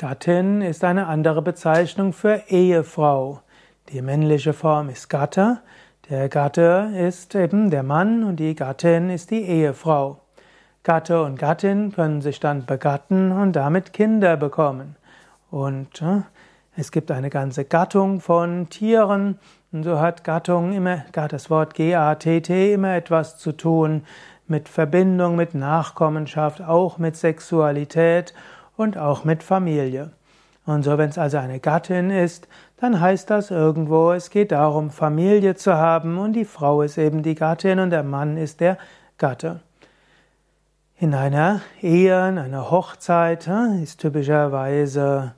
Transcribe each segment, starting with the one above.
Gattin ist eine andere Bezeichnung für Ehefrau. Die männliche Form ist Gatte, der Gatte ist eben der Mann und die Gattin ist die Ehefrau. Gatte und Gattin können sich dann begatten und damit Kinder bekommen. Und äh, es gibt eine ganze Gattung von Tieren und so hat Gattung immer, das Wort G-A-T-T immer etwas zu tun mit Verbindung, mit Nachkommenschaft, auch mit Sexualität und auch mit Familie. Und so, wenn es also eine Gattin ist, dann heißt das irgendwo, es geht darum, Familie zu haben und die Frau ist eben die Gattin und der Mann ist der Gatte. In einer Ehe, in einer Hochzeit ist typischerweise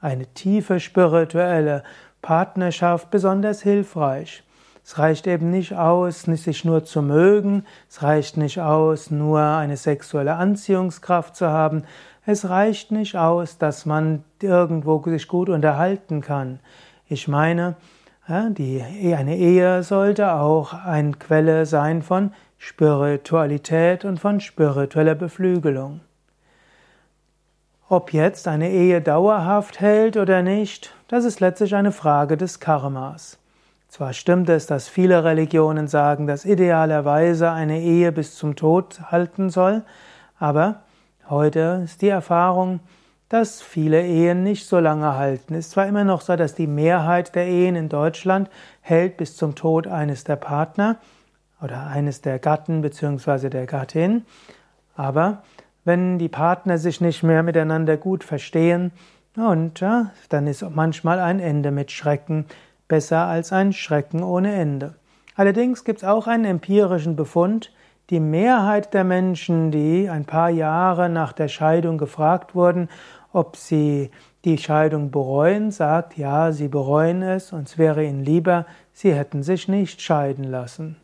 eine tiefe spirituelle Partnerschaft besonders hilfreich. Es reicht eben nicht aus, sich nur zu mögen, es reicht nicht aus, nur eine sexuelle Anziehungskraft zu haben, es reicht nicht aus, dass man irgendwo sich gut unterhalten kann. Ich meine, die, eine Ehe sollte auch eine Quelle sein von Spiritualität und von spiritueller Beflügelung. Ob jetzt eine Ehe dauerhaft hält oder nicht, das ist letztlich eine Frage des Karmas. Zwar stimmt es, dass viele Religionen sagen, dass idealerweise eine Ehe bis zum Tod halten soll, aber heute ist die Erfahrung, dass viele Ehen nicht so lange halten. Es ist zwar immer noch so, dass die Mehrheit der Ehen in Deutschland hält bis zum Tod eines der Partner oder eines der Gatten bzw. der Gattin, aber wenn die Partner sich nicht mehr miteinander gut verstehen, und ja, dann ist manchmal ein Ende mit Schrecken besser als ein Schrecken ohne Ende. Allerdings gibt es auch einen empirischen Befund, die Mehrheit der Menschen, die ein paar Jahre nach der Scheidung gefragt wurden, ob sie die Scheidung bereuen, sagt, ja, sie bereuen es und es wäre ihnen lieber, sie hätten sich nicht scheiden lassen.